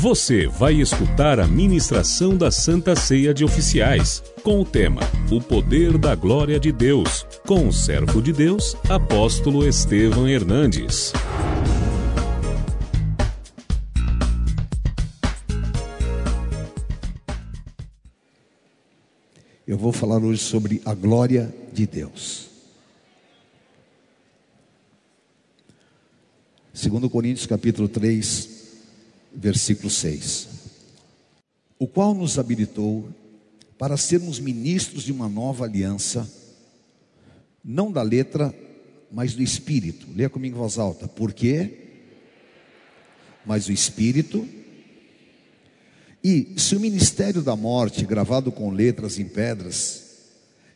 Você vai escutar a ministração da Santa Ceia de Oficiais, com o tema O Poder da Glória de Deus, com o servo de Deus, apóstolo Estevam Hernandes. Eu vou falar hoje sobre a glória de Deus. Segundo Coríntios capítulo 3, versículo 6. O qual nos habilitou para sermos ministros de uma nova aliança, não da letra, mas do espírito. Leia comigo em voz alta. Por quê? Mas o espírito e se o ministério da morte, gravado com letras em pedras,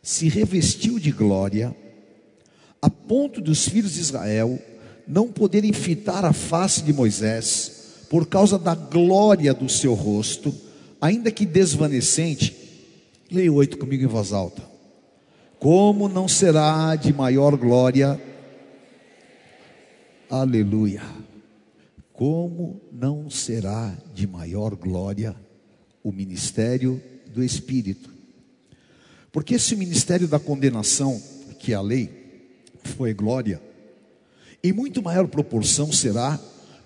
se revestiu de glória, a ponto dos filhos de Israel não poderem fitar a face de Moisés, por causa da glória do seu rosto, ainda que desvanecente, leia oito comigo em voz alta. Como não será de maior glória? Aleluia como não será de maior glória o ministério do Espírito? Porque se o ministério da condenação, que é a lei, foi glória, em muito maior proporção será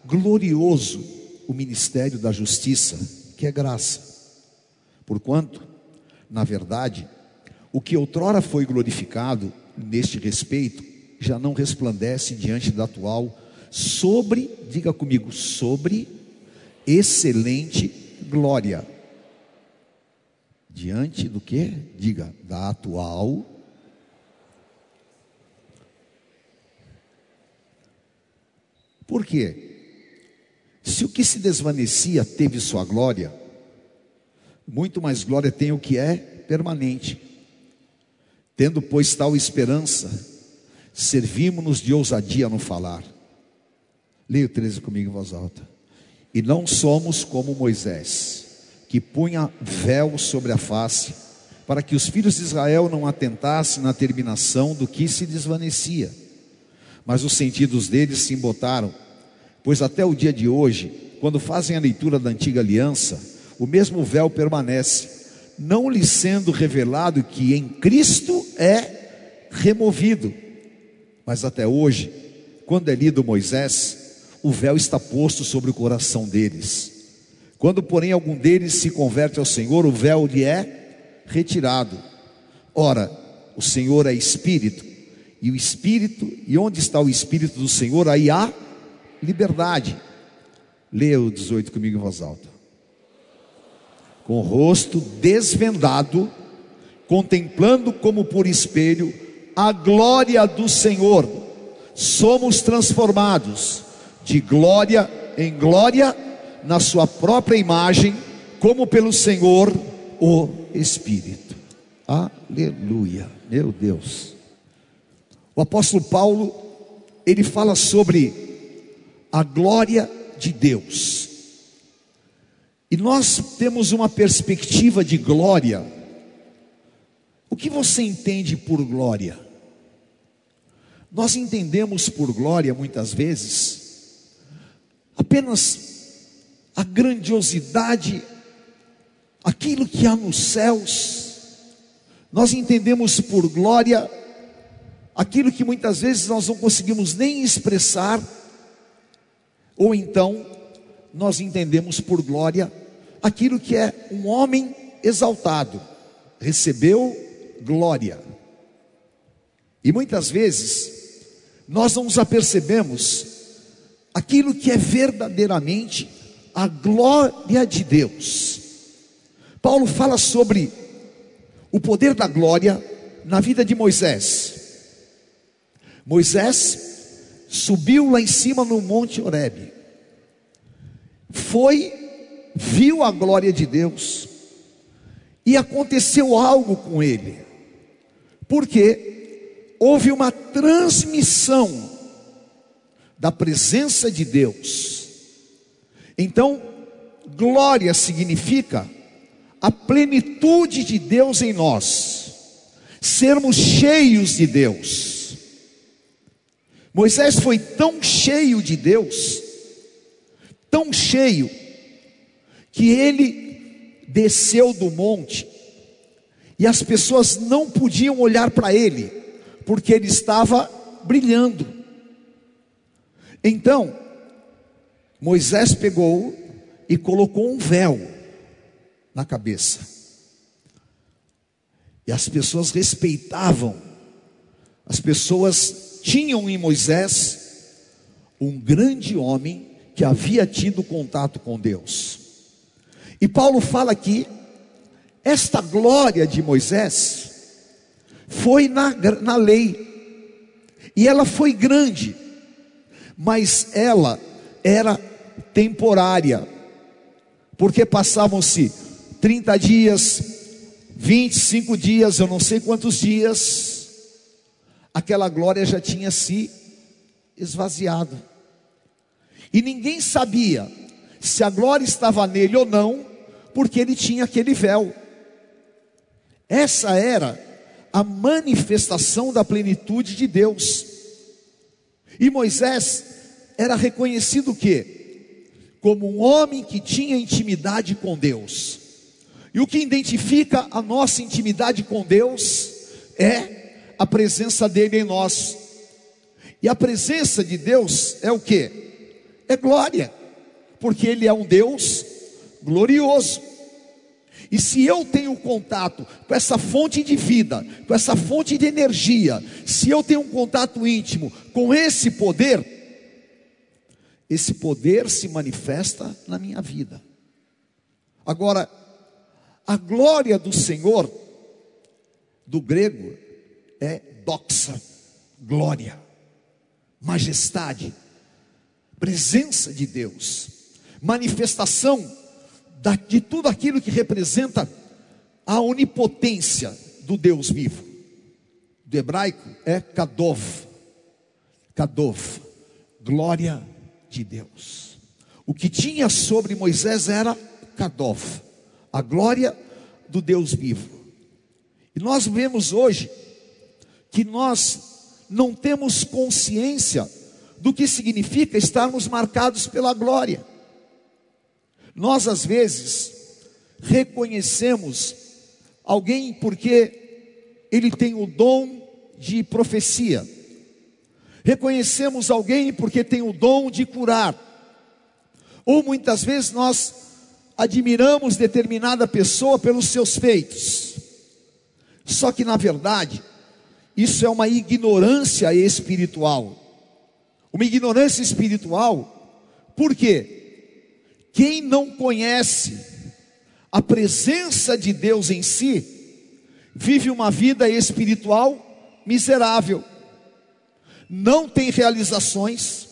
glorioso o ministério da justiça, que é graça. Porquanto, na verdade, o que outrora foi glorificado neste respeito já não resplandece diante da atual sobre, diga comigo, sobre excelente glória. Diante do que? Diga, da atual. Por quê? Se o que se desvanecia teve sua glória, muito mais glória tem o que é permanente. Tendo, pois, tal esperança, servimos-nos de ousadia no falar Leia o 13 comigo em voz alta. E não somos como Moisés, que punha véu sobre a face, para que os filhos de Israel não atentassem na terminação do que se desvanecia. Mas os sentidos deles se embotaram, pois até o dia de hoje, quando fazem a leitura da antiga aliança, o mesmo véu permanece, não lhe sendo revelado que em Cristo é removido. Mas até hoje, quando é lido Moisés, o véu está posto sobre o coração deles. Quando, porém, algum deles se converte ao Senhor, o véu lhe é retirado. Ora, o Senhor é espírito, e o espírito, e onde está o espírito do Senhor, aí há liberdade. Leia o 18 comigo em voz alta. Com o rosto desvendado, contemplando como por espelho a glória do Senhor, somos transformados de glória em glória, na sua própria imagem, como pelo Senhor o Espírito. Aleluia, meu Deus. O apóstolo Paulo, ele fala sobre a glória de Deus. E nós temos uma perspectiva de glória. O que você entende por glória? Nós entendemos por glória muitas vezes apenas a grandiosidade, aquilo que há nos céus. Nós entendemos por glória aquilo que muitas vezes nós não conseguimos nem expressar, ou então nós entendemos por glória aquilo que é um homem exaltado, recebeu glória. E muitas vezes nós não nos apercebemos aquilo que é verdadeiramente a glória de Deus. Paulo fala sobre o poder da glória na vida de Moisés. Moisés subiu lá em cima no Monte Horebe, foi, viu a glória de Deus, e aconteceu algo com ele, porque houve uma transmissão da presença de Deus. Então, glória significa a plenitude de Deus em nós, sermos cheios de Deus. Moisés foi tão cheio de Deus, tão cheio, que ele desceu do monte e as pessoas não podiam olhar para ele, porque ele estava brilhando. Então, Moisés pegou e colocou um véu na cabeça. E as pessoas respeitavam, as pessoas tinham em Moisés um grande homem que havia tido contato com Deus. E Paulo fala aqui, esta glória de Moisés foi na, na lei, e ela foi grande, mas ela era temporária, porque passavam-se 30 dias, 25 dias, eu não sei quantos dias, aquela glória já tinha se esvaziado. E ninguém sabia se a glória estava nele ou não, porque ele tinha aquele véu. Essa era a manifestação da plenitude de Deus. E Moisés era reconhecido o quê? Como um homem que tinha intimidade com Deus. E o que identifica a nossa intimidade com Deus é a presença dele em nós. E a presença de Deus é o que? é glória, porque Ele é um Deus glorioso. E se eu tenho contato com essa fonte de vida, com essa fonte de energia, se eu tenho um contato íntimo com esse poder, esse poder se manifesta na minha vida. Agora, a glória do Senhor, do grego, é doxa, glória, majestade, presença de Deus, manifestação de tudo aquilo que representa a onipotência do Deus vivo. Do hebraico é Kadov, Kadov, glória de Deus. O que tinha sobre Moisés era Kadov, a glória do Deus vivo. E nós vemos hoje que nós não temos consciência do que significa estarmos marcados pela glória. Nós, às vezes, reconhecemos alguém porque ele tem o dom de profecia, reconhecemos alguém porque tem o dom de curar, ou muitas vezes nós admiramos determinada pessoa pelos seus feitos, só que na verdade, isso é uma ignorância espiritual uma ignorância espiritual, por quê? Quem não conhece a presença de Deus em si, vive uma vida espiritual miserável, não tem realizações,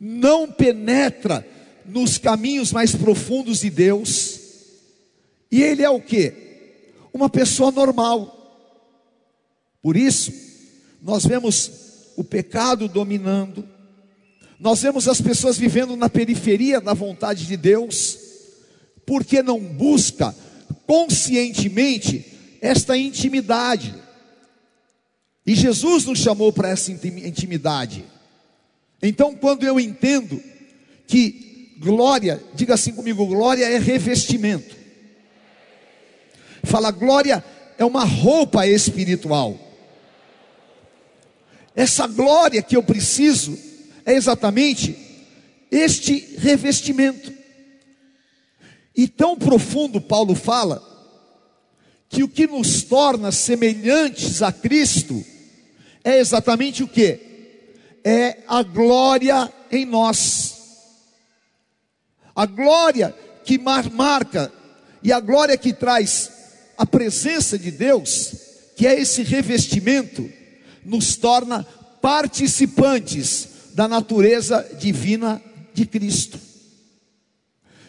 não penetra nos caminhos mais profundos de Deus, e ele é o que? Uma pessoa normal. Por isso, nós vemos o pecado dominando. Nós vemos as pessoas vivendo na periferia da vontade de Deus, porque não busca conscientemente esta intimidade. E Jesus nos chamou para essa intimidade. Então, quando eu entendo que glória, diga assim comigo, glória é revestimento. Fala, glória é uma roupa espiritual. Essa glória que eu preciso é exatamente este revestimento. E tão profundo Paulo fala que o que nos torna semelhantes a Cristo é exatamente o que? É a glória em nós. A glória que marca e a glória que traz a presença de Deus, que é esse revestimento, nos torna participantes da natureza divina de Cristo.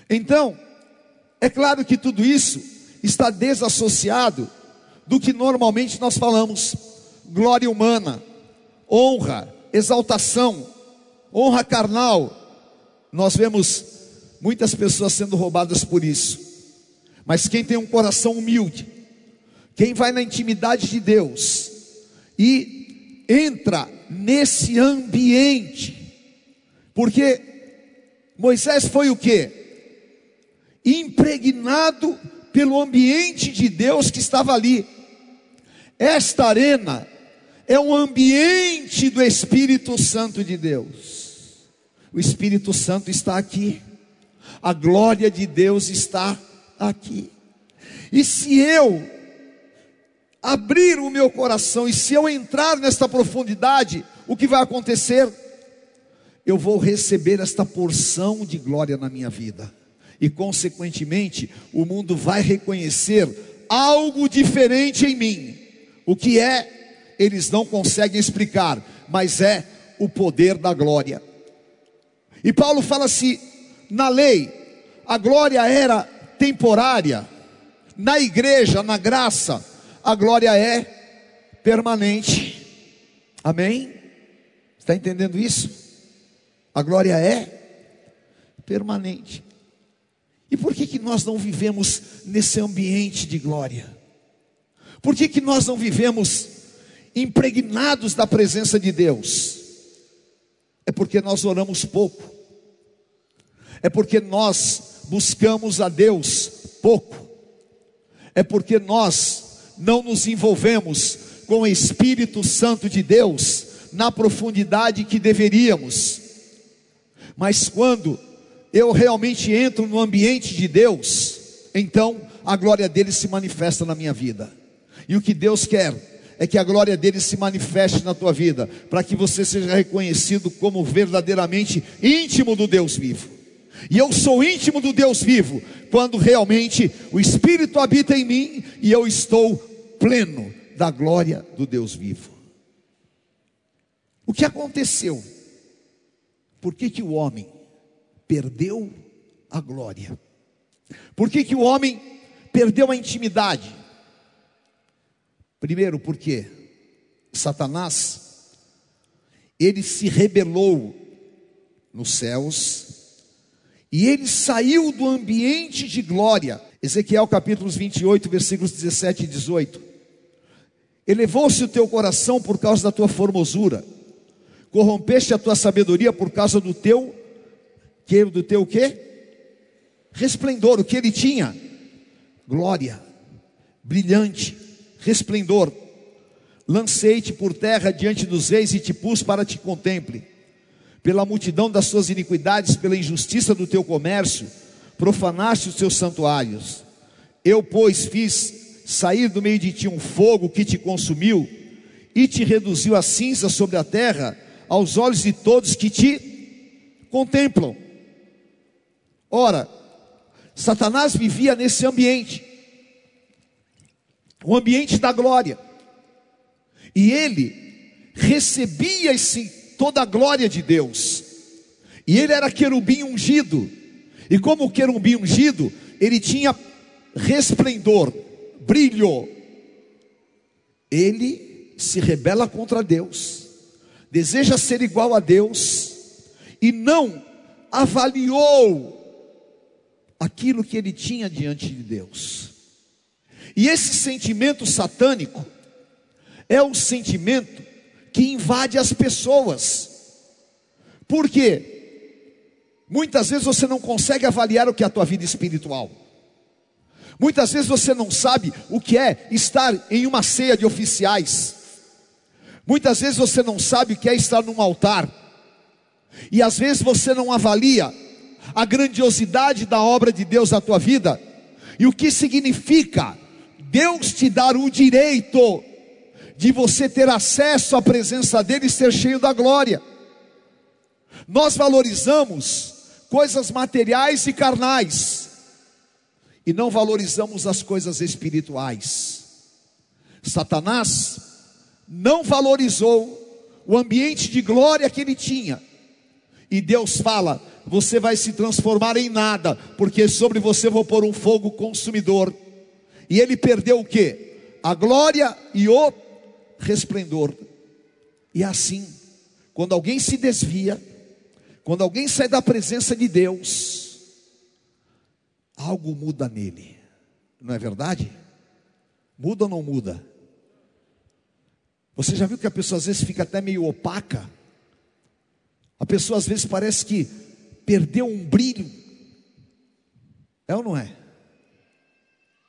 Então, é claro que tudo isso está desassociado do que normalmente nós falamos: glória humana, honra, exaltação, honra carnal. Nós vemos muitas pessoas sendo roubadas por isso. Mas quem tem um coração humilde, quem vai na intimidade de Deus e entra nesse ambiente. Porque Moisés foi o que? impregnado pelo ambiente de Deus que estava ali. Esta arena é um ambiente do Espírito Santo de Deus. O Espírito Santo está aqui. A glória de Deus está aqui. E se eu abrir o meu coração e se eu entrar nesta profundidade, o que vai acontecer? Eu vou receber esta porção de glória na minha vida. E consequentemente, o mundo vai reconhecer algo diferente em mim. O que é, eles não conseguem explicar, mas é o poder da glória. E Paulo fala assim: na lei, a glória era temporária, na igreja, na graça, a glória é permanente. Amém? Está entendendo isso? A glória é permanente. E por que, que nós não vivemos nesse ambiente de glória? Por que, que nós não vivemos impregnados da presença de Deus? É porque nós oramos pouco, é porque nós buscamos a Deus pouco, é porque nós não nos envolvemos com o Espírito Santo de Deus na profundidade que deveríamos. Mas quando eu realmente entro no ambiente de Deus, então a glória dele se manifesta na minha vida. E o que Deus quer é que a glória dele se manifeste na tua vida, para que você seja reconhecido como verdadeiramente íntimo do Deus vivo. E eu sou íntimo do Deus vivo, quando realmente o Espírito habita em mim e eu estou pleno da glória do Deus vivo. O que aconteceu? Por que, que o homem perdeu a glória? Por que, que o homem perdeu a intimidade? Primeiro, porque Satanás, ele se rebelou nos céus, e ele saiu do ambiente de glória. Ezequiel capítulos 28, versículos 17 e 18. Elevou-se o teu coração por causa da tua formosura, corrompeste a tua sabedoria por causa do teu, que do teu quê? Resplendor, o que ele tinha? Glória, brilhante, resplendor. Lancei-te por terra diante dos reis e te pus para te contemple. Pela multidão das suas iniquidades, pela injustiça do teu comércio, profanaste os teus santuários. Eu, pois, fiz sair do meio de ti um fogo que te consumiu e te reduziu a cinza sobre a terra aos olhos de todos que te contemplam. Ora, Satanás vivia nesse ambiente, o ambiente da glória, e ele recebia esse, toda a glória de Deus, e ele era querubim ungido, e como querubim ungido, ele tinha resplendor, brilho, ele se rebela contra Deus, deseja ser igual a Deus e não avaliou aquilo que ele tinha diante de Deus. E esse sentimento satânico é o sentimento que invade as pessoas. Por quê? Muitas vezes você não consegue avaliar o que é a tua vida espiritual. Muitas vezes você não sabe o que é estar em uma ceia de oficiais. Muitas vezes você não sabe o que é estar num altar. E às vezes você não avalia a grandiosidade da obra de Deus na tua vida e o que significa Deus te dar o direito de você ter acesso à presença dele e ser cheio da glória. Nós valorizamos coisas materiais e carnais e não valorizamos as coisas espirituais. Satanás não valorizou o ambiente de glória que ele tinha. E Deus fala: você vai se transformar em nada, porque sobre você vou pôr um fogo consumidor. E ele perdeu o que? A glória e o resplendor. E assim, quando alguém se desvia, quando alguém sai da presença de Deus, algo muda nele, não é verdade? Muda ou não muda? Você já viu que a pessoa às vezes fica até meio opaca? A pessoa às vezes parece que perdeu um brilho. É ou não é?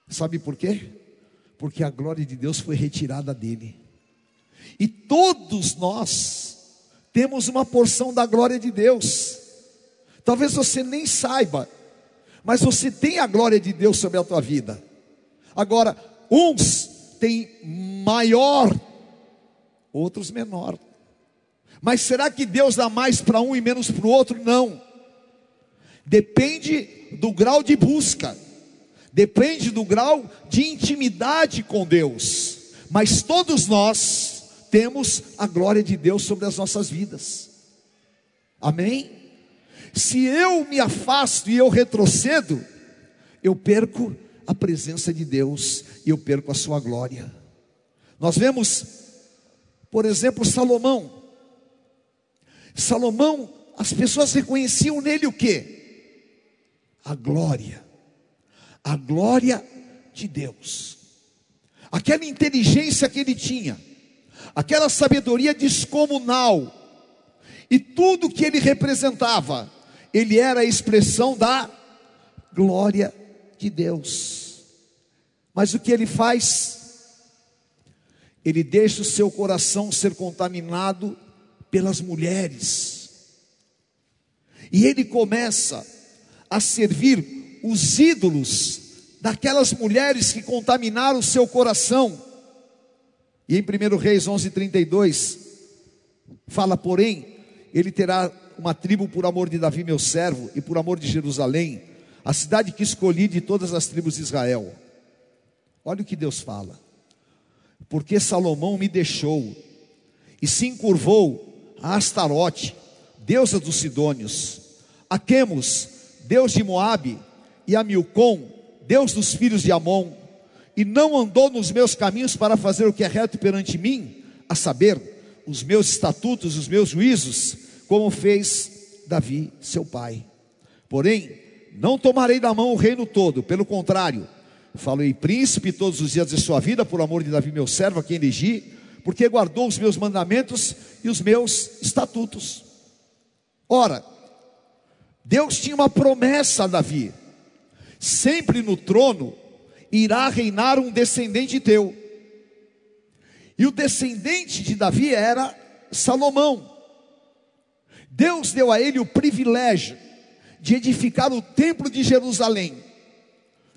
Sabe por quê? Porque a glória de Deus foi retirada dele. E todos nós temos uma porção da glória de Deus. Talvez você nem saiba, mas você tem a glória de Deus sobre a tua vida. Agora, uns têm maior, outros menor. Mas será que Deus dá mais para um e menos para o outro? Não. Depende do grau de busca, depende do grau de intimidade com Deus. Mas todos nós temos a glória de Deus sobre as nossas vidas. Amém? Se eu me afasto e eu retrocedo, eu perco a presença de Deus e eu perco a sua glória. Nós vemos, por exemplo, Salomão. Salomão, as pessoas reconheciam nele o que? A glória. A glória de Deus. Aquela inteligência que ele tinha, aquela sabedoria descomunal, e tudo que ele representava, ele era a expressão da glória de Deus. Mas o que ele faz? Ele deixa o seu coração ser contaminado pelas mulheres. E ele começa a servir os ídolos daquelas mulheres que contaminaram o seu coração. E em 1 Reis 11:32 fala, porém, ele terá uma tribo por amor de Davi, meu servo, e por amor de Jerusalém, a cidade que escolhi de todas as tribos de Israel. Olha o que Deus fala. Porque Salomão me deixou e se encurvou a Astarote, deusa dos Sidônios, a Quemos, deus de Moabe, e a Milcom, deus dos filhos de Amon, e não andou nos meus caminhos para fazer o que é reto perante mim, a saber, os meus estatutos, os meus juízos, como fez Davi, seu pai. Porém, não tomarei da mão o reino todo, pelo contrário, falei príncipe todos os dias de sua vida, por amor de Davi, meu servo, a quem elegi, porque guardou os meus mandamentos e os meus estatutos. Ora, Deus tinha uma promessa a Davi: sempre no trono irá reinar um descendente teu. E o descendente de Davi era Salomão. Deus deu a ele o privilégio de edificar o templo de Jerusalém.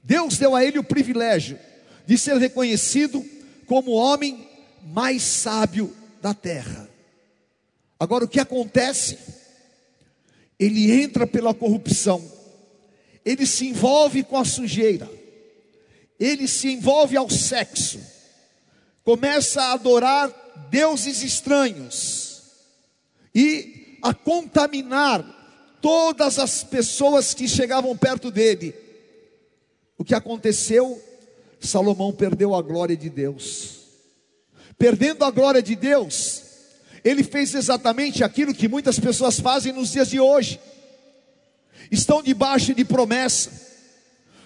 Deus deu a ele o privilégio de ser reconhecido como o homem mais sábio da terra. Agora, o que acontece? Ele entra pela corrupção, ele se envolve com a sujeira, ele se envolve ao sexo, começa a adorar deuses estranhos e a contaminar todas as pessoas que chegavam perto dele. O que aconteceu? Salomão perdeu a glória de Deus. Perdendo a glória de Deus, ele fez exatamente aquilo que muitas pessoas fazem nos dias de hoje. Estão debaixo de promessa.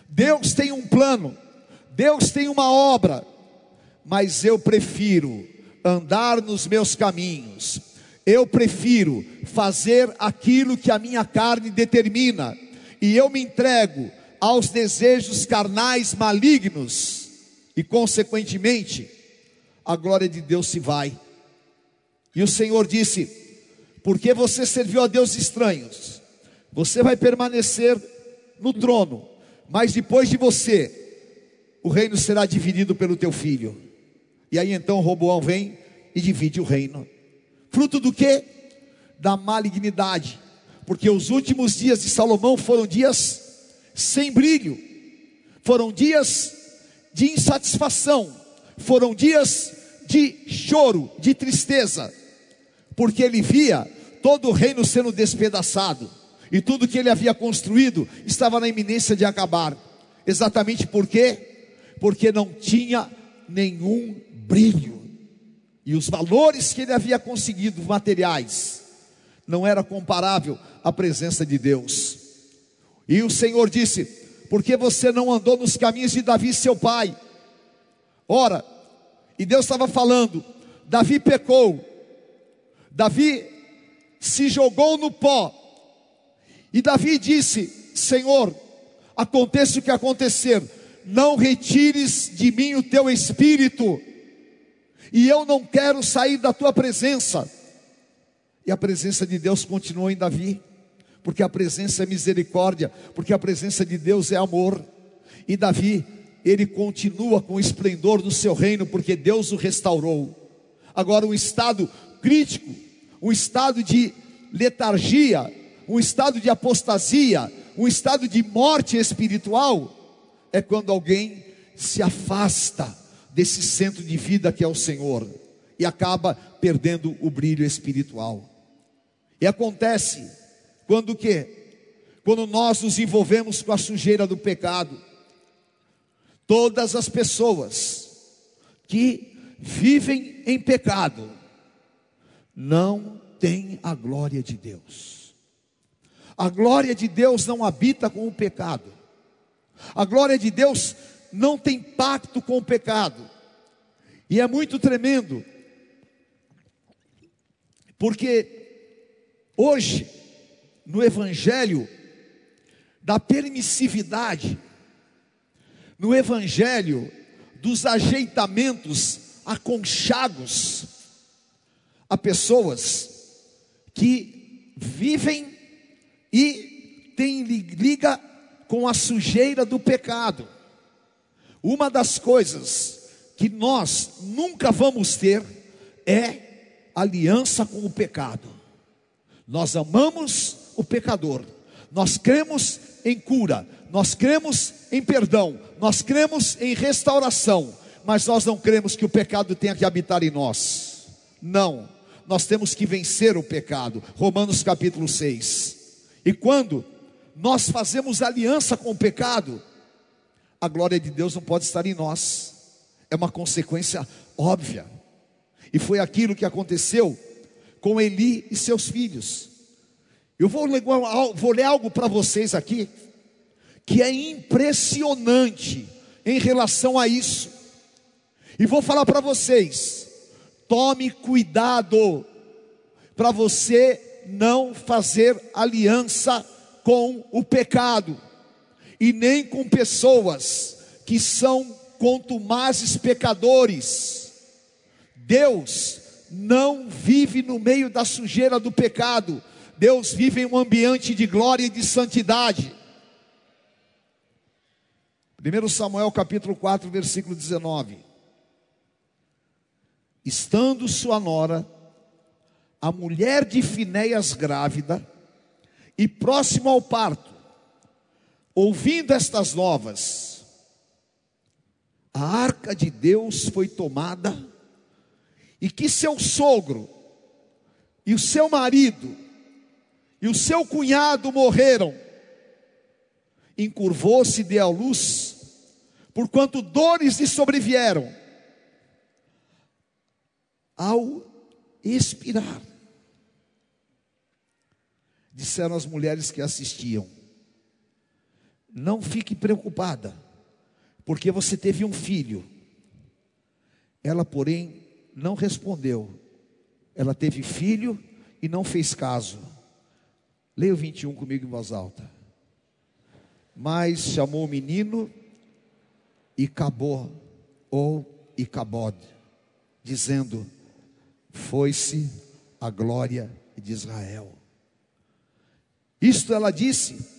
Deus tem um plano, Deus tem uma obra, mas eu prefiro andar nos meus caminhos, eu prefiro fazer aquilo que a minha carne determina, e eu me entrego aos desejos carnais malignos, e consequentemente, a glória de Deus se vai. E o Senhor disse: Porque você serviu a deuses estranhos, você vai permanecer no trono, mas depois de você, o reino será dividido pelo teu filho. E aí então Roboão vem e divide o reino. Fruto do que? Da malignidade. Porque os últimos dias de Salomão foram dias sem brilho, foram dias de insatisfação, foram dias de choro, de tristeza, porque ele via todo o reino sendo despedaçado, e tudo que ele havia construído estava na iminência de acabar. Exatamente por quê? Porque não tinha nenhum brilho. E os valores que ele havia conseguido, materiais, não era comparável à presença de Deus. E o Senhor disse: Porque você não andou nos caminhos de Davi, seu pai? Ora, e Deus estava falando: Davi pecou, Davi se jogou no pó, e Davi disse: Senhor, aconteça o que acontecer, não retires de mim o teu espírito, e eu não quero sair da tua presença. E a presença de Deus continuou em Davi, porque a presença é misericórdia, porque a presença de Deus é amor. E Davi, ele continua com o esplendor do seu reino, porque Deus o restaurou. Agora, um estado crítico, um estado de letargia, um estado de apostasia, um estado de morte espiritual, é quando alguém se afasta desse centro de vida que é o Senhor e acaba perdendo o brilho espiritual. E acontece quando o quê? Quando nós nos envolvemos com a sujeira do pecado. Todas as pessoas que vivem em pecado não têm a glória de Deus. A glória de Deus não habita com o pecado. A glória de Deus não tem pacto com o pecado. E é muito tremendo, porque hoje, no Evangelho da permissividade, no Evangelho dos ajeitamentos, aconchagos, há pessoas que vivem e têm liga com a sujeira do pecado. Uma das coisas que nós nunca vamos ter é aliança com o pecado. Nós amamos o pecador, nós cremos em cura, nós cremos em perdão, nós cremos em restauração, mas nós não cremos que o pecado tenha que habitar em nós. Não, nós temos que vencer o pecado. Romanos capítulo 6. E quando nós fazemos aliança com o pecado, a glória de Deus não pode estar em nós. É uma consequência óbvia. E foi aquilo que aconteceu com Eli e seus filhos. Eu vou ler, vou ler algo para vocês aqui, que é impressionante em relação a isso. E vou falar para vocês: tome cuidado para você não fazer aliança com o pecado, e nem com pessoas que são contumazes pecadores. Deus não vive no meio da sujeira do pecado, Deus vive em um ambiente de glória e de santidade. 1 Samuel capítulo 4, versículo 19. Estando sua nora, a mulher de Finéias grávida, e próximo ao parto, ouvindo estas novas, a arca de Deus foi tomada, e que seu sogro, e o seu marido, e o seu cunhado morreram, encurvou-se e deu à luz, porquanto dores lhe sobrevieram, ao expirar disseram as mulheres que assistiam: Não fique preocupada, porque você teve um filho. Ela, porém, não respondeu. Ela teve filho e não fez caso. Leia o 21 comigo em voz alta. Mas chamou o menino e acabou, ou Icabod, dizendo: Foi-se a glória de Israel. Isto ela disse,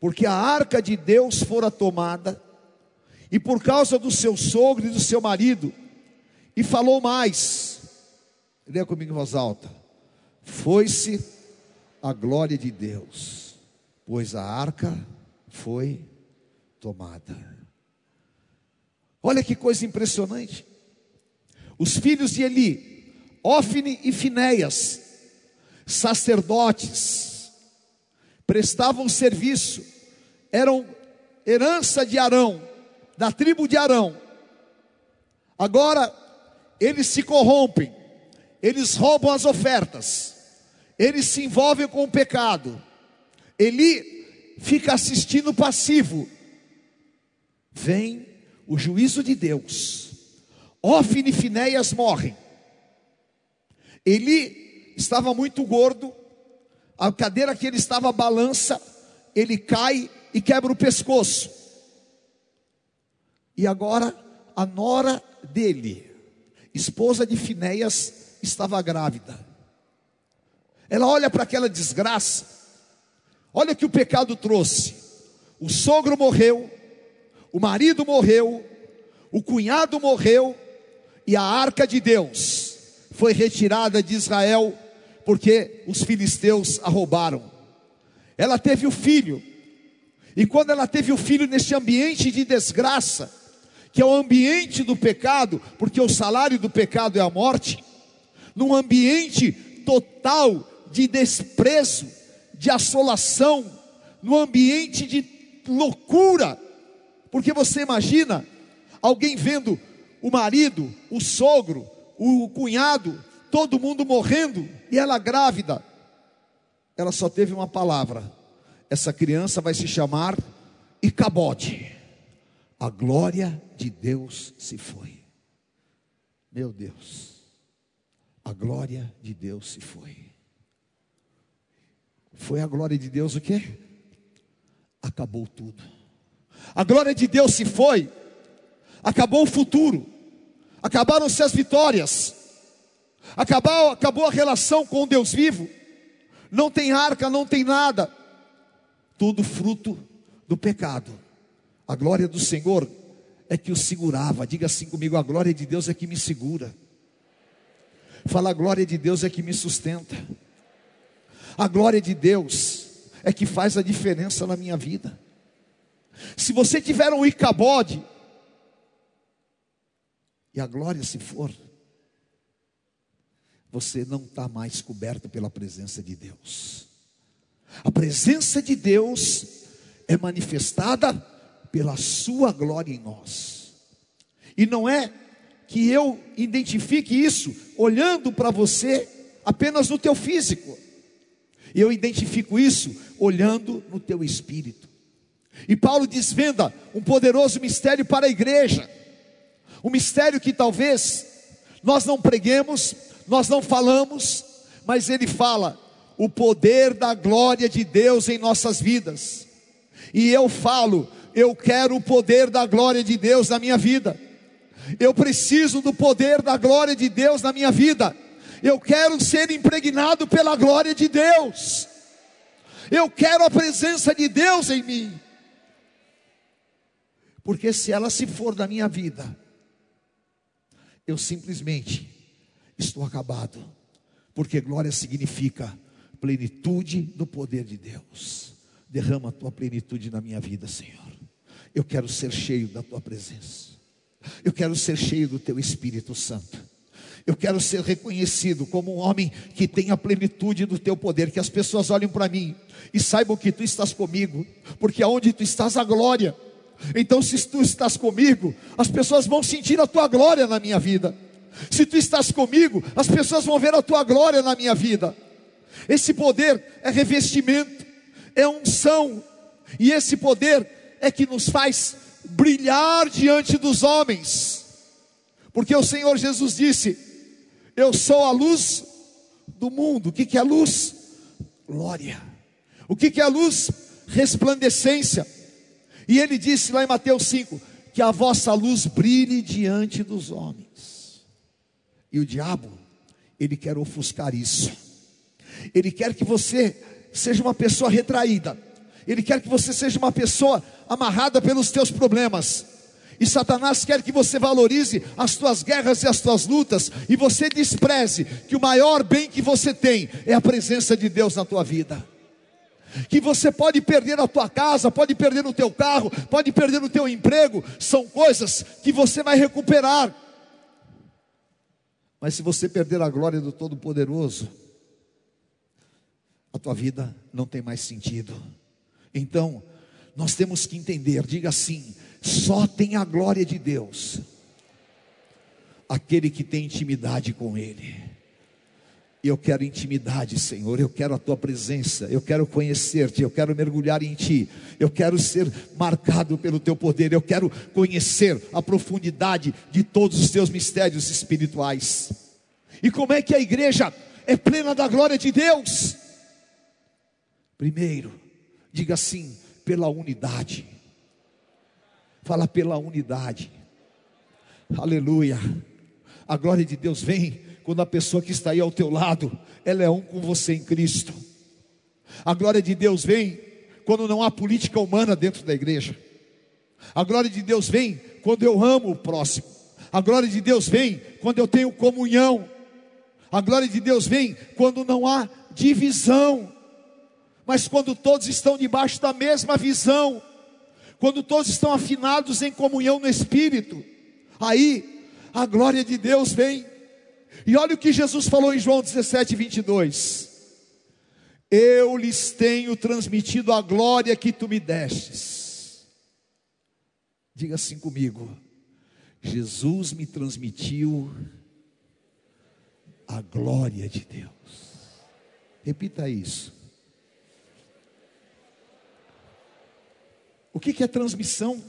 porque a arca de Deus fora tomada, e por causa do seu sogro e do seu marido, e falou mais, leia comigo em voz alta: foi-se a glória de Deus, pois a arca foi tomada. Olha que coisa impressionante. Os filhos de Eli, Ofne e Finéias, sacerdotes, prestavam serviço, eram herança de Arão, da tribo de Arão. Agora, eles se corrompem, eles roubam as ofertas, eles se envolvem com o pecado. Eli fica assistindo passivo. Vem o juízo de Deus. Ofne e Finéias morrem. Eli estava muito gordo, a cadeira que ele estava balança, ele cai e quebra o pescoço. E agora a nora dele, esposa de Finéias, estava grávida. Ela olha para aquela desgraça, olha que o pecado trouxe: o sogro morreu, o marido morreu, o cunhado morreu, e a arca de Deus foi retirada de Israel, porque os filisteus a roubaram. Ela teve o filho, e quando ela teve o filho neste ambiente de desgraça, que é o ambiente do pecado, porque o salário do pecado é a morte, num ambiente total de desprezo, de assolação, num ambiente de loucura, porque você imagina alguém vendo o marido, o sogro, o cunhado, todo mundo morrendo e ela grávida. Ela só teve uma palavra: essa criança vai se chamar Icabode. A glória de Deus se foi. Meu Deus, a glória de Deus se foi. Foi a glória de Deus o que? Acabou tudo. A glória de Deus se foi, acabou o futuro, acabaram-se as vitórias, acabou, acabou a relação com Deus vivo, não tem arca, não tem nada, tudo fruto do pecado. A glória do Senhor é que o segurava. Diga assim comigo: a glória de Deus é que me segura. Fala, a glória de Deus é que me sustenta. A glória de Deus é que faz a diferença na minha vida. Se você tiver um icabode, e a glória se for, você não está mais coberto pela presença de Deus. A presença de Deus é manifestada pela sua glória em nós. E não é que eu identifique isso olhando para você apenas no teu físico. Eu identifico isso olhando no teu espírito. E Paulo desvenda um poderoso mistério para a igreja. Um mistério que talvez nós não preguemos, nós não falamos, mas ele fala o poder da glória de Deus em nossas vidas. E eu falo eu quero o poder da glória de Deus na minha vida. Eu preciso do poder da glória de Deus na minha vida. Eu quero ser impregnado pela glória de Deus. Eu quero a presença de Deus em mim. Porque se ela se for da minha vida, eu simplesmente estou acabado. Porque glória significa plenitude do poder de Deus. Derrama a tua plenitude na minha vida, Senhor. Eu quero ser cheio da tua presença. Eu quero ser cheio do teu Espírito Santo. Eu quero ser reconhecido como um homem que tem a plenitude do teu poder, que as pessoas olhem para mim e saibam que tu estás comigo, porque aonde tu estás a glória. Então, se tu estás comigo, as pessoas vão sentir a tua glória na minha vida. Se tu estás comigo, as pessoas vão ver a tua glória na minha vida. Esse poder é revestimento, é unção, e esse poder é que nos faz brilhar diante dos homens, porque o Senhor Jesus disse: Eu sou a luz do mundo. O que, que é luz? Glória. O que, que é luz? Resplandecência. E ele disse lá em Mateus 5: Que a vossa luz brilhe diante dos homens. E o diabo, ele quer ofuscar isso. Ele quer que você seja uma pessoa retraída ele quer que você seja uma pessoa amarrada pelos teus problemas. E Satanás quer que você valorize as tuas guerras e as tuas lutas, e você despreze que o maior bem que você tem é a presença de Deus na tua vida. Que você pode perder a tua casa, pode perder o teu carro, pode perder o teu emprego, são coisas que você vai recuperar. Mas se você perder a glória do Todo-Poderoso, a tua vida não tem mais sentido. Então, nós temos que entender, diga assim: só tem a glória de Deus aquele que tem intimidade com Ele. Eu quero intimidade, Senhor. Eu quero a tua presença. Eu quero conhecer-te. Eu quero mergulhar em ti. Eu quero ser marcado pelo teu poder. Eu quero conhecer a profundidade de todos os teus mistérios espirituais. E como é que a igreja é plena da glória de Deus? Primeiro, Diga assim: pela unidade. Fala pela unidade. Aleluia. A glória de Deus vem quando a pessoa que está aí ao teu lado, ela é um com você em Cristo. A glória de Deus vem quando não há política humana dentro da igreja. A glória de Deus vem quando eu amo o próximo. A glória de Deus vem quando eu tenho comunhão. A glória de Deus vem quando não há divisão. Mas quando todos estão debaixo da mesma visão, quando todos estão afinados em comunhão no Espírito, aí a glória de Deus vem. E olha o que Jesus falou em João 17, 22. Eu lhes tenho transmitido a glória que tu me destes. Diga assim comigo: Jesus me transmitiu a glória de Deus. Repita isso. O que é transmissão?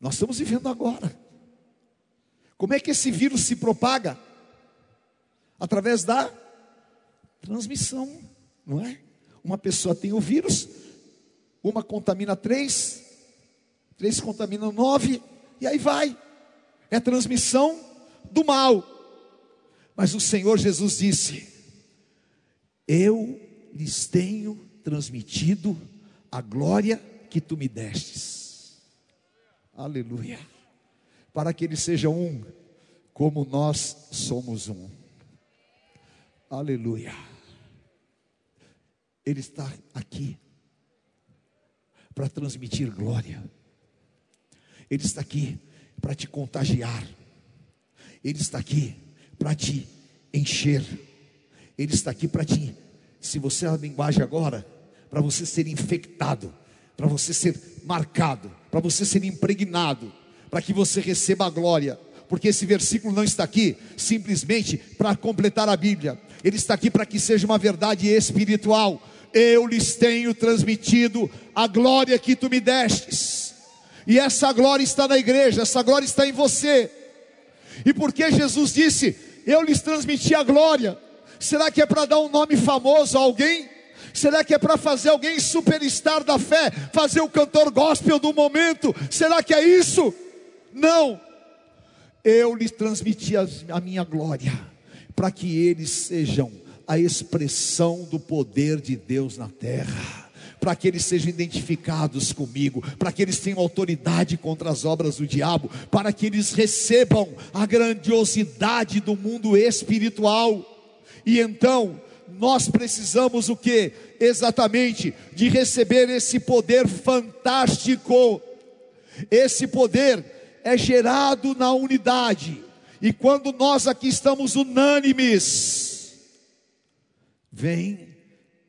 Nós estamos vivendo agora. Como é que esse vírus se propaga? Através da transmissão, não é? Uma pessoa tem o vírus, uma contamina três, três contaminam nove, e aí vai. É transmissão do mal. Mas o Senhor Jesus disse: Eu lhes tenho transmitido a glória que tu me destes. Aleluia. Para que eles sejam um, como nós somos um. Aleluia. Ele está aqui para transmitir glória. Ele está aqui para te contagiar. Ele está aqui para te encher. Ele está aqui para te, se você é a linguagem agora, para você ser infectado, para você ser marcado, para você ser impregnado, para que você receba a glória. Porque esse versículo não está aqui simplesmente para completar a Bíblia, ele está aqui para que seja uma verdade espiritual. Eu lhes tenho transmitido a glória que tu me destes, e essa glória está na igreja, essa glória está em você. E porque Jesus disse: Eu lhes transmiti a glória, será que é para dar um nome famoso a alguém? Será que é para fazer alguém superstar da fé, fazer o cantor gospel do momento? Será que é isso? Não. Eu lhes transmiti a, minha glória, para que eles sejam a expressão do poder de Deus na terra para que eles sejam identificados comigo, para que eles tenham autoridade contra as obras do diabo, para que eles recebam a grandiosidade do mundo espiritual. E então, nós precisamos o que? Exatamente de receber esse poder fantástico. Esse poder é gerado na unidade. E quando nós aqui estamos unânimes, vem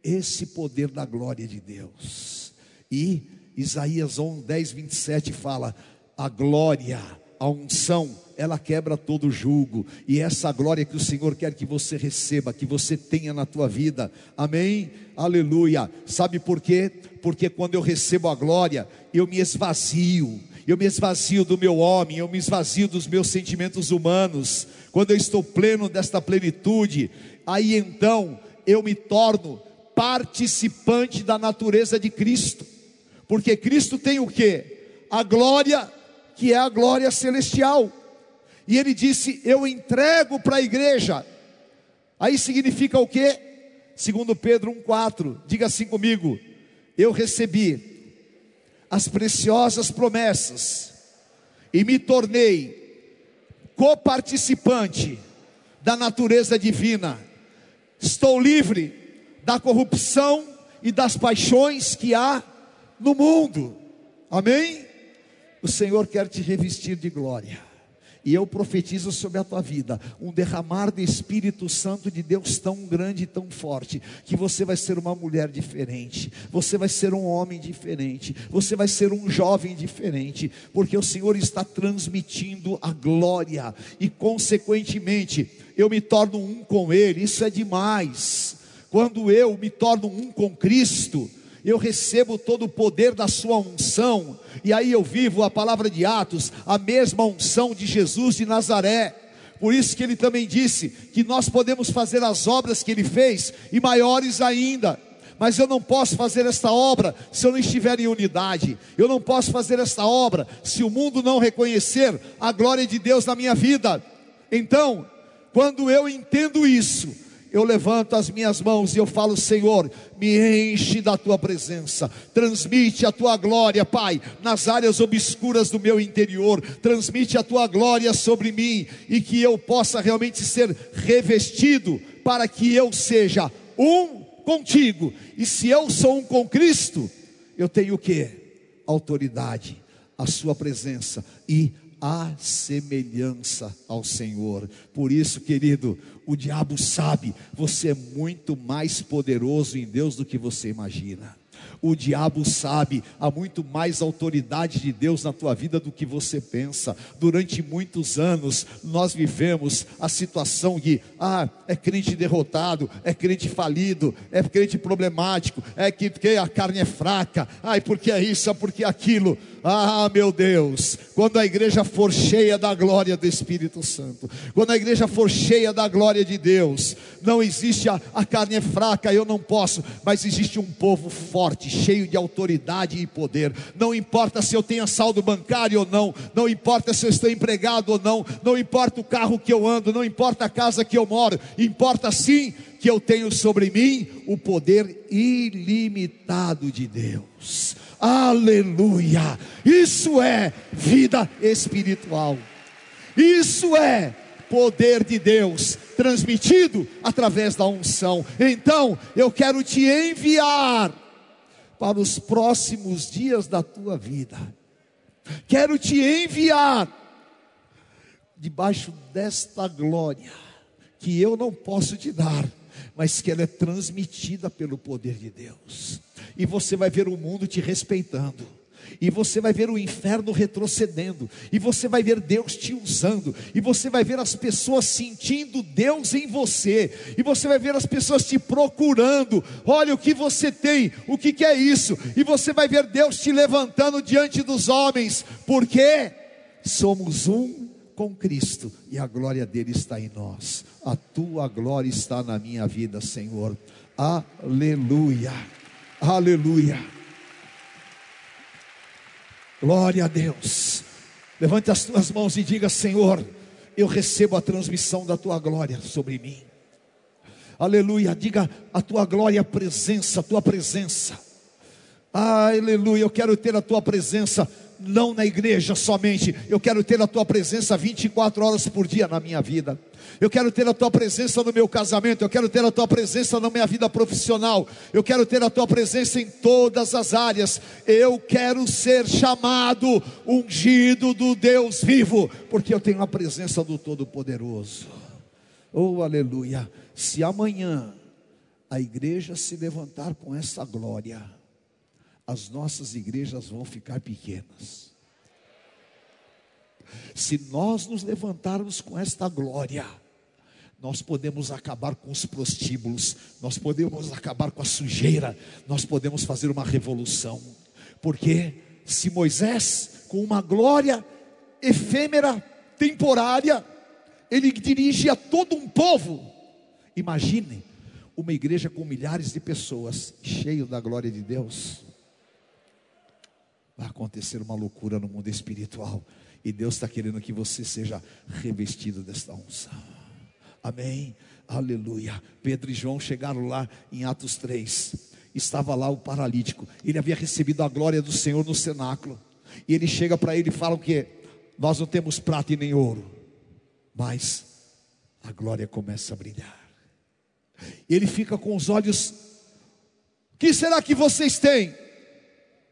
esse poder da glória de Deus. E Isaías 11, 10, 27 fala: a glória, a unção, ela quebra todo julgo, e essa glória que o Senhor quer que você receba, que você tenha na tua vida, amém? Aleluia. Sabe por quê? Porque quando eu recebo a glória, eu me esvazio, eu me esvazio do meu homem, eu me esvazio dos meus sentimentos humanos. Quando eu estou pleno desta plenitude, aí então eu me torno participante da natureza de Cristo. Porque Cristo tem o que? A glória, que é a glória celestial. E ele disse: Eu entrego para a igreja. Aí significa o que? Segundo Pedro 1,4, diga assim comigo: Eu recebi as preciosas promessas e me tornei coparticipante da natureza divina. Estou livre da corrupção e das paixões que há no mundo. Amém? O Senhor quer te revestir de glória. E eu profetizo sobre a tua vida um derramar do Espírito Santo de Deus tão grande e tão forte, que você vai ser uma mulher diferente, você vai ser um homem diferente, você vai ser um jovem diferente, porque o Senhor está transmitindo a glória, e consequentemente eu me torno um com Ele, isso é demais. Quando eu me torno um com Cristo, eu recebo todo o poder da sua unção, e aí eu vivo a palavra de Atos, a mesma unção de Jesus de Nazaré. Por isso que ele também disse que nós podemos fazer as obras que ele fez e maiores ainda. mas eu não posso fazer esta obra se eu não estiver em unidade. Eu não posso fazer esta obra se o mundo não reconhecer a glória de Deus na minha vida. Então, quando eu entendo isso, eu levanto as minhas mãos e eu falo, Senhor, me enche da tua presença, transmite a tua glória, Pai, nas áreas obscuras do meu interior, transmite a tua glória sobre mim e que eu possa realmente ser revestido para que eu seja um contigo. E se eu sou um com Cristo, eu tenho o que? Autoridade, a sua presença e a semelhança ao Senhor. Por isso, querido, o diabo sabe, você é muito mais poderoso em Deus do que você imagina. O diabo sabe, há muito mais autoridade de Deus na tua vida do que você pensa. Durante muitos anos, nós vivemos a situação de, ah, é crente derrotado, é crente falido, é crente problemático, é que, que a carne é fraca, ai, porque é isso, é porque é aquilo. Ah, meu Deus, quando a igreja for cheia da glória do Espírito Santo, quando a igreja for cheia da glória de Deus, não existe a, a carne é fraca, eu não posso, mas existe um povo forte, cheio de autoridade e poder. Não importa se eu tenho saldo bancário ou não, não importa se eu estou empregado ou não, não importa o carro que eu ando, não importa a casa que eu moro, importa sim que eu tenho sobre mim o poder ilimitado de Deus. Aleluia! Isso é vida espiritual. Isso é poder de Deus transmitido através da unção. Então, eu quero te enviar para os próximos dias da tua vida. Quero te enviar debaixo desta glória que eu não posso te dar mas que ela é transmitida pelo poder de Deus. E você vai ver o mundo te respeitando. E você vai ver o inferno retrocedendo, e você vai ver Deus te usando, e você vai ver as pessoas sentindo Deus em você, e você vai ver as pessoas te procurando. Olha o que você tem, o que, que é isso? E você vai ver Deus te levantando diante dos homens, porque somos um com Cristo e a glória dele está em nós. A tua glória está na minha vida, Senhor. Aleluia. Aleluia. Glória a Deus. Levante as tuas mãos e diga: Senhor, eu recebo a transmissão da tua glória sobre mim. Aleluia. Diga a tua glória, a presença, a tua presença. Aleluia. Eu quero ter a tua presença não na igreja somente. Eu quero ter a tua presença 24 horas por dia na minha vida. Eu quero ter a tua presença no meu casamento, eu quero ter a tua presença na minha vida profissional. Eu quero ter a tua presença em todas as áreas. Eu quero ser chamado ungido do Deus vivo, porque eu tenho a presença do Todo-Poderoso. Oh, aleluia. Se amanhã a igreja se levantar com essa glória, as nossas igrejas vão ficar pequenas. Se nós nos levantarmos com esta glória, nós podemos acabar com os prostíbulos, nós podemos acabar com a sujeira, nós podemos fazer uma revolução. Porque se Moisés, com uma glória efêmera, temporária, ele dirigia todo um povo, imagine uma igreja com milhares de pessoas, cheio da glória de Deus vai acontecer uma loucura no mundo espiritual. E Deus está querendo que você seja revestido desta unção. Amém? Aleluia. Pedro e João chegaram lá em Atos 3. Estava lá o paralítico. Ele havia recebido a glória do Senhor no cenáculo. E ele chega para ele e fala o que? Nós não temos prata e nem ouro. Mas a glória começa a brilhar. Ele fica com os olhos. O que será que vocês têm?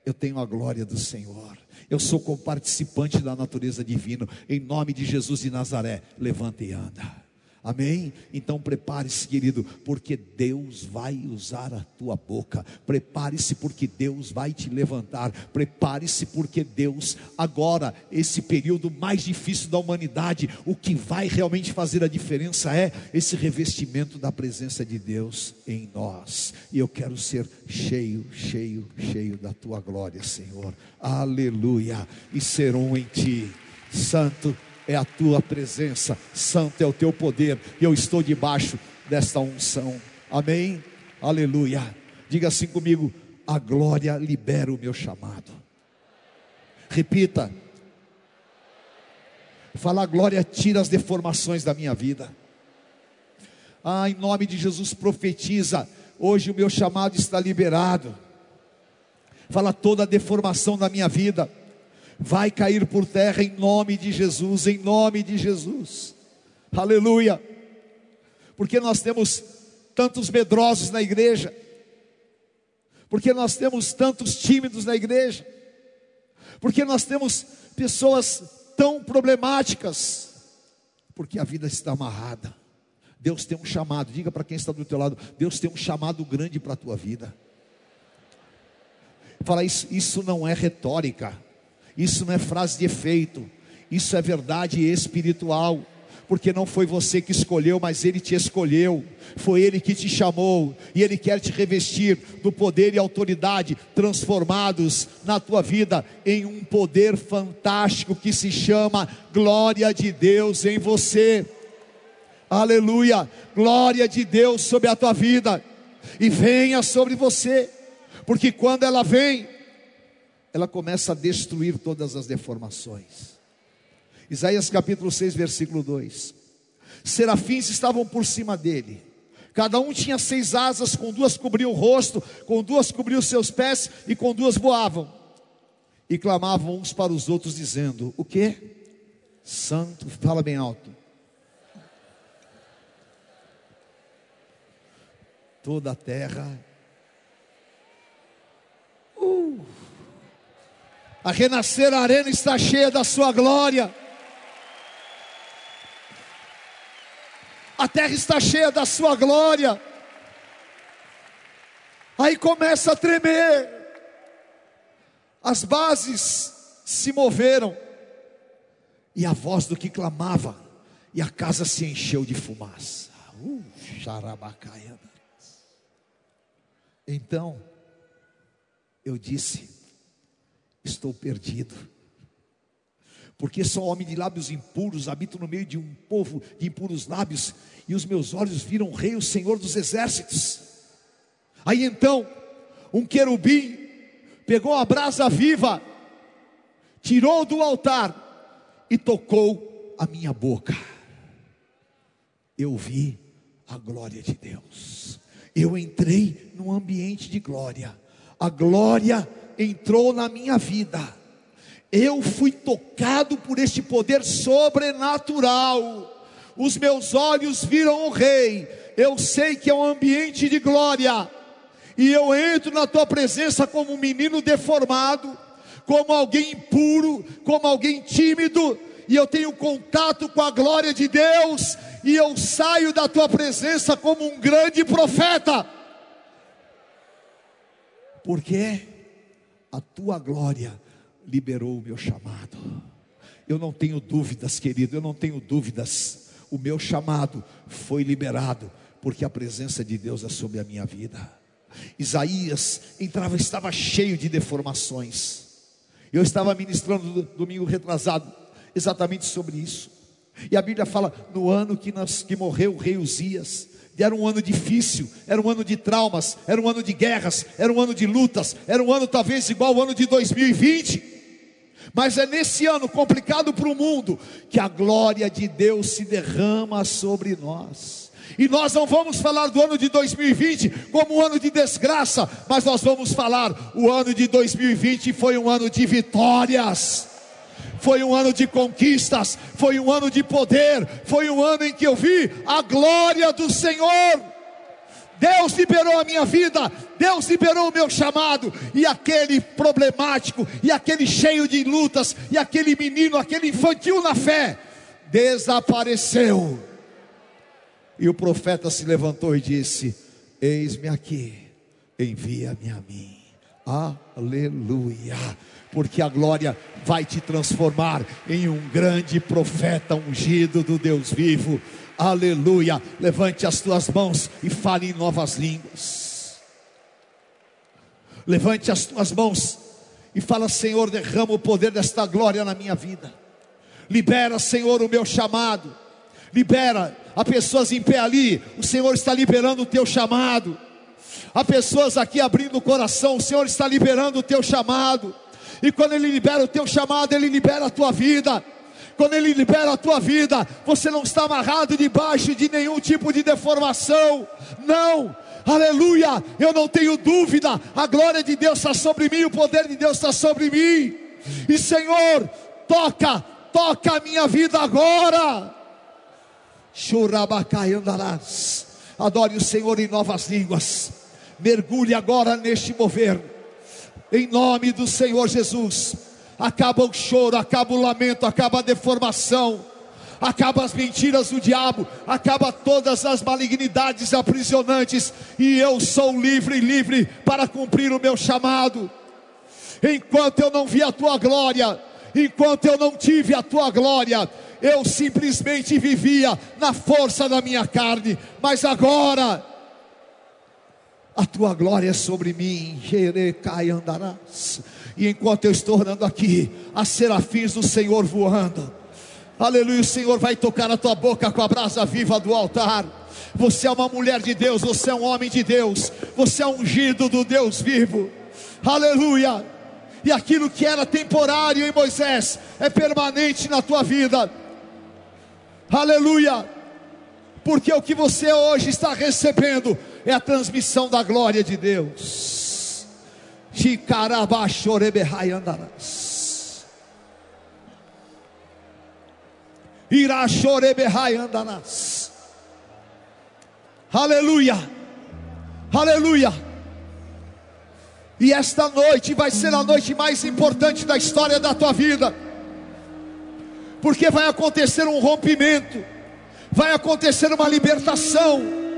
Eu tenho a glória do Senhor. Eu sou comparticipante da natureza divina. Em nome de Jesus de Nazaré, levanta e anda. Amém? Então prepare-se, querido, porque Deus vai usar a tua boca. Prepare-se, porque Deus vai te levantar. Prepare-se, porque Deus, agora, esse período mais difícil da humanidade, o que vai realmente fazer a diferença é esse revestimento da presença de Deus em nós. E eu quero ser cheio, cheio, cheio da tua glória, Senhor. Aleluia. E ser um em ti, Santo é a tua presença, santo é o teu poder, e eu estou debaixo desta unção. Amém? Aleluia. Diga assim comigo: a glória libera o meu chamado. Repita. Fala, glória tira as deformações da minha vida. Ah, em nome de Jesus, profetiza. Hoje o meu chamado está liberado. Fala, toda a deformação da minha vida vai cair por terra em nome de Jesus, em nome de Jesus. Aleluia. Porque nós temos tantos medrosos na igreja, porque nós temos tantos tímidos na igreja, porque nós temos pessoas tão problemáticas, porque a vida está amarrada. Deus tem um chamado, diga para quem está do teu lado, Deus tem um chamado grande para a tua vida. Fala isso, isso não é retórica. Isso não é frase de efeito, isso é verdade espiritual. Porque não foi você que escolheu, mas Ele te escolheu, foi Ele que te chamou, e Ele quer te revestir do poder e autoridade, transformados na tua vida em um poder fantástico que se chama glória de Deus em você. Aleluia, glória de Deus sobre a tua vida, e venha sobre você, porque quando ela vem, ela começa a destruir todas as deformações. Isaías capítulo 6, versículo 2. Serafins estavam por cima dele. Cada um tinha seis asas, com duas cobriam o rosto, com duas cobriam seus pés e com duas voavam. E clamavam uns para os outros, dizendo: O que? Santo, fala bem alto. Toda a terra A renascer a arena está cheia da sua glória. A terra está cheia da sua glória. Aí começa a tremer. As bases se moveram. E a voz do que clamava, e a casa se encheu de fumaça. Uh, Então, eu disse: estou perdido. Porque sou homem de lábios impuros, habito no meio de um povo de impuros lábios, e os meus olhos viram o Rei, o Senhor dos exércitos. Aí então, um querubim pegou a brasa viva, tirou do altar e tocou a minha boca. Eu vi a glória de Deus. Eu entrei num ambiente de glória. A glória entrou na minha vida. Eu fui tocado por este poder sobrenatural. Os meus olhos viram o Rei. Eu sei que é um ambiente de glória. E eu entro na tua presença como um menino deformado, como alguém impuro, como alguém tímido, e eu tenho contato com a glória de Deus, e eu saio da tua presença como um grande profeta. Por quê? A tua glória liberou o meu chamado. Eu não tenho dúvidas, querido, eu não tenho dúvidas. O meu chamado foi liberado, porque a presença de Deus é sobre a minha vida. Isaías entrava, estava cheio de deformações. Eu estava ministrando domingo retrasado exatamente sobre isso. E a Bíblia fala no ano que, nós, que morreu o rei Uzias, era um ano difícil, era um ano de traumas, era um ano de guerras, era um ano de lutas, era um ano talvez igual ao ano de 2020. Mas é nesse ano complicado para o mundo que a glória de Deus se derrama sobre nós. E nós não vamos falar do ano de 2020 como um ano de desgraça, mas nós vamos falar o ano de 2020 foi um ano de vitórias foi um ano de conquistas, foi um ano de poder, foi um ano em que eu vi a glória do Senhor. Deus liberou a minha vida, Deus liberou o meu chamado, e aquele problemático, e aquele cheio de lutas, e aquele menino, aquele infantil na fé, desapareceu. E o profeta se levantou e disse: Eis-me aqui, envia-me a mim. Aleluia porque a glória vai te transformar em um grande profeta ungido do Deus vivo. Aleluia. Levante as tuas mãos e fale em novas línguas. Levante as tuas mãos e fala: Senhor, derrama o poder desta glória na minha vida. Libera, Senhor, o meu chamado. Libera a pessoas em pé ali. O Senhor está liberando o teu chamado. Há pessoas aqui abrindo o coração, o Senhor está liberando o teu chamado. E quando Ele libera o teu chamado, Ele libera a tua vida. Quando Ele libera a tua vida, você não está amarrado debaixo de nenhum tipo de deformação. Não, aleluia, eu não tenho dúvida, a glória de Deus está sobre mim, o poder de Deus está sobre mim. E Senhor, toca, toca a minha vida agora. Churabacai andarás. Adore o Senhor em novas línguas. Mergulhe agora neste mover. Em nome do Senhor Jesus. Acaba o choro, acaba o lamento, acaba a deformação acaba as mentiras do diabo, acaba todas as malignidades aprisionantes, e eu sou livre livre para cumprir o meu chamado. Enquanto eu não vi a tua glória, enquanto eu não tive a tua glória, eu simplesmente vivia na força da minha carne, mas agora a tua glória é sobre mim, Jerecai andarás. E enquanto eu estou orando aqui, as serafins do Senhor voando, aleluia, o Senhor vai tocar a tua boca com a brasa viva do altar. Você é uma mulher de Deus, você é um homem de Deus, você é ungido do Deus vivo, aleluia. E aquilo que era temporário em Moisés é permanente na tua vida, aleluia, porque o que você hoje está recebendo é a transmissão da glória de Deus. Aleluia. Aleluia. E esta noite vai ser a noite mais importante da história da tua vida. Porque vai acontecer um rompimento, vai acontecer uma libertação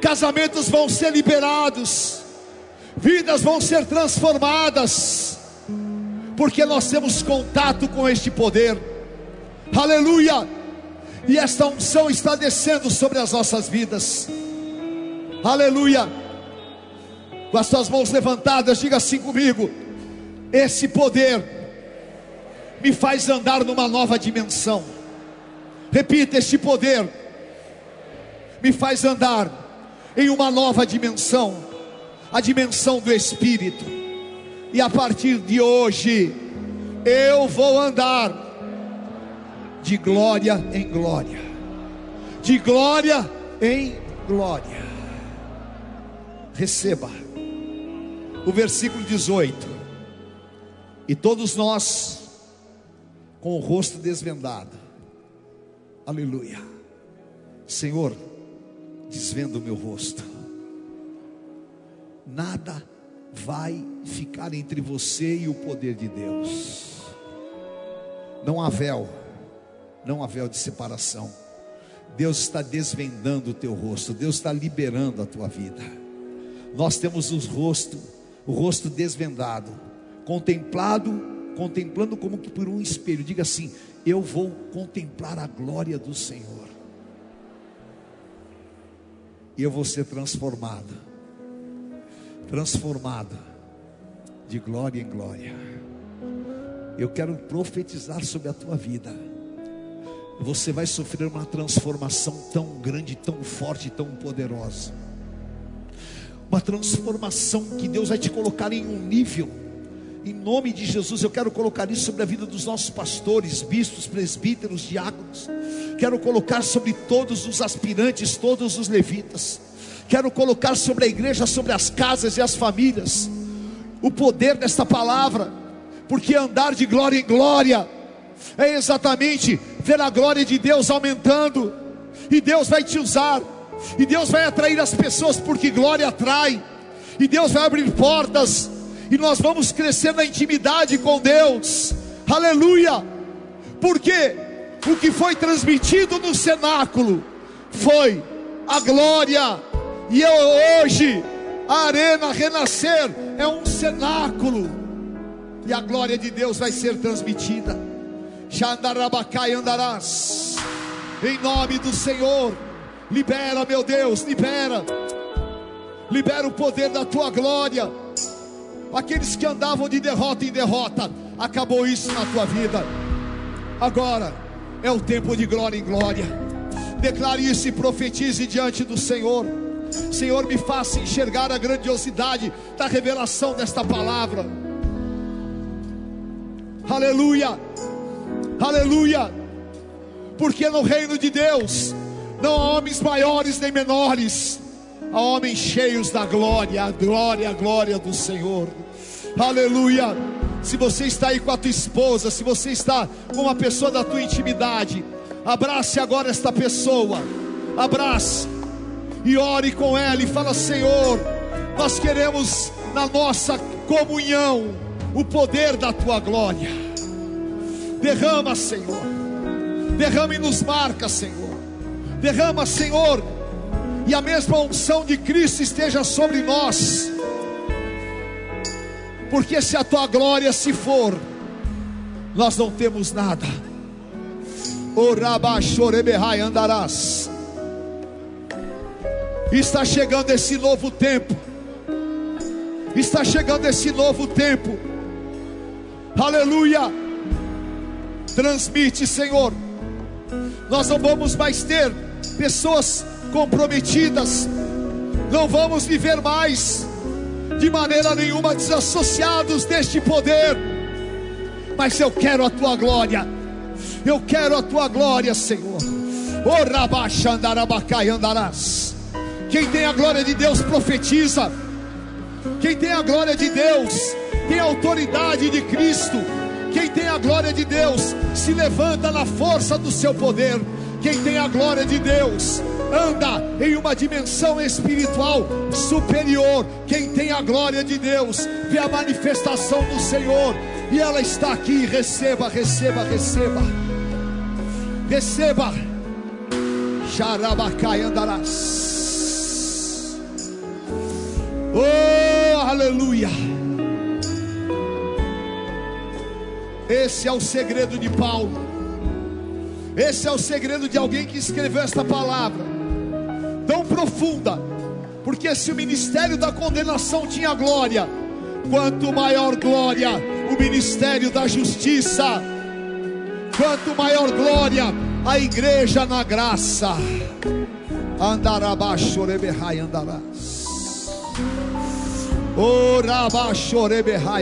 casamentos vão ser liberados, vidas vão ser transformadas, porque nós temos contato com este poder, aleluia, e esta unção está descendo sobre as nossas vidas, aleluia. Com as suas mãos levantadas, diga assim comigo: esse poder me faz andar numa nova dimensão. Repita: este poder me faz andar em uma nova dimensão, a dimensão do Espírito. E a partir de hoje, eu vou andar de glória em glória, de glória em glória. Receba o versículo 18. E todos nós, com o rosto desvendado, aleluia, Senhor, desvenda o meu rosto. Nada vai ficar entre você e o poder de Deus. Não há véu, não há véu de separação. Deus está desvendando o teu rosto, Deus está liberando a tua vida. Nós temos o rosto, o rosto desvendado, contemplado, contemplando como que por um espelho. Diga assim: Eu vou contemplar a glória do Senhor e eu vou ser transformado transformado de glória em glória. Eu quero profetizar sobre a tua vida. Você vai sofrer uma transformação tão grande, tão forte, tão poderosa. Uma transformação que Deus vai te colocar em um nível em nome de Jesus, eu quero colocar isso sobre a vida dos nossos pastores, bispos, presbíteros, diáconos. Quero colocar sobre todos os aspirantes, todos os levitas. Quero colocar sobre a igreja, sobre as casas e as famílias, o poder desta palavra, porque andar de glória em glória é exatamente ver a glória de Deus aumentando, e Deus vai te usar, e Deus vai atrair as pessoas, porque glória atrai, e Deus vai abrir portas e nós vamos crescer na intimidade com Deus, aleluia, porque o que foi transmitido no cenáculo foi a glória, e eu hoje, a arena renascer é um cenáculo, e a glória de Deus vai ser transmitida. Xandarabacai andarás, em nome do Senhor, libera, meu Deus, libera, libera o poder da tua glória aqueles que andavam de derrota em derrota, acabou isso na tua vida. Agora é o tempo de glória em glória. Declare isso e profetize diante do Senhor. Senhor, me faça enxergar a grandiosidade da revelação desta palavra. Aleluia, aleluia, porque no reino de Deus não há homens maiores nem menores, há homens cheios da glória, a glória, a glória do Senhor. Aleluia. Se você está aí com a tua esposa, se você está com uma pessoa da tua intimidade, abrace agora esta pessoa. Abrace e ore com ela e fala: Senhor, nós queremos na nossa comunhão o poder da tua glória. Derrama, Senhor. Derrama e nos marca, Senhor. Derrama, Senhor, e a mesma unção de Cristo esteja sobre nós porque se a tua glória se for, nós não temos nada. Orabachorebehai andarás. Está chegando esse novo tempo. Está chegando esse novo tempo. Aleluia. Transmite, Senhor. Nós não vamos mais ter pessoas comprometidas. Não vamos viver mais de maneira nenhuma desassociados deste poder. Mas eu quero a tua glória. Eu quero a tua glória, Senhor. andarás. Quem tem a glória de Deus profetiza. Quem tem a glória de Deus tem a autoridade de Cristo. Quem tem a glória de Deus se levanta na força do seu poder. Quem tem a glória de Deus anda em uma dimensão espiritual superior. Quem tem a glória de Deus vê a manifestação do Senhor e ela está aqui. Receba, receba, receba, receba. Xarabacai andarás. Oh, aleluia. Esse é o segredo de Paulo. Esse é o segredo de alguém que escreveu esta palavra tão profunda, porque se o ministério da condenação tinha glória, quanto maior glória o ministério da justiça, quanto maior glória a igreja na graça. Andarabaixo rebehai andarás.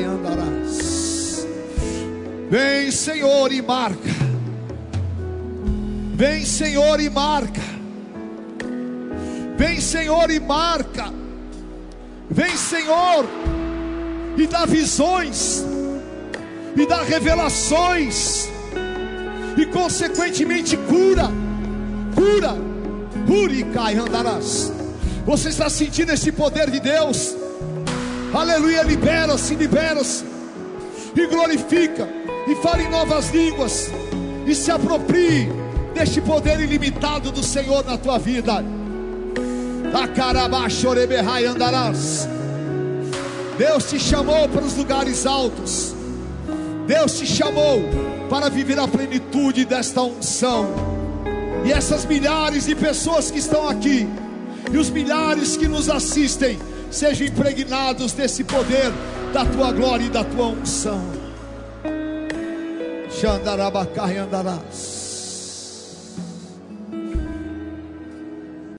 Andarás. Vem, Senhor, e marca Vem, Senhor, e marca. Vem, Senhor, e marca. Vem, Senhor, e dá visões, e dá revelações, e consequentemente cura, cura, cai andarás. Você está sentindo esse poder de Deus? Aleluia, libera-se, libera-se, e glorifica, e fala em novas línguas, e se aproprie deste poder ilimitado do Senhor na tua vida. Andarás. Deus te chamou para os lugares altos. Deus te chamou para viver a plenitude desta unção. E essas milhares de pessoas que estão aqui, e os milhares que nos assistem, sejam impregnados desse poder da tua glória e da tua unção. Xandarabacai andarás.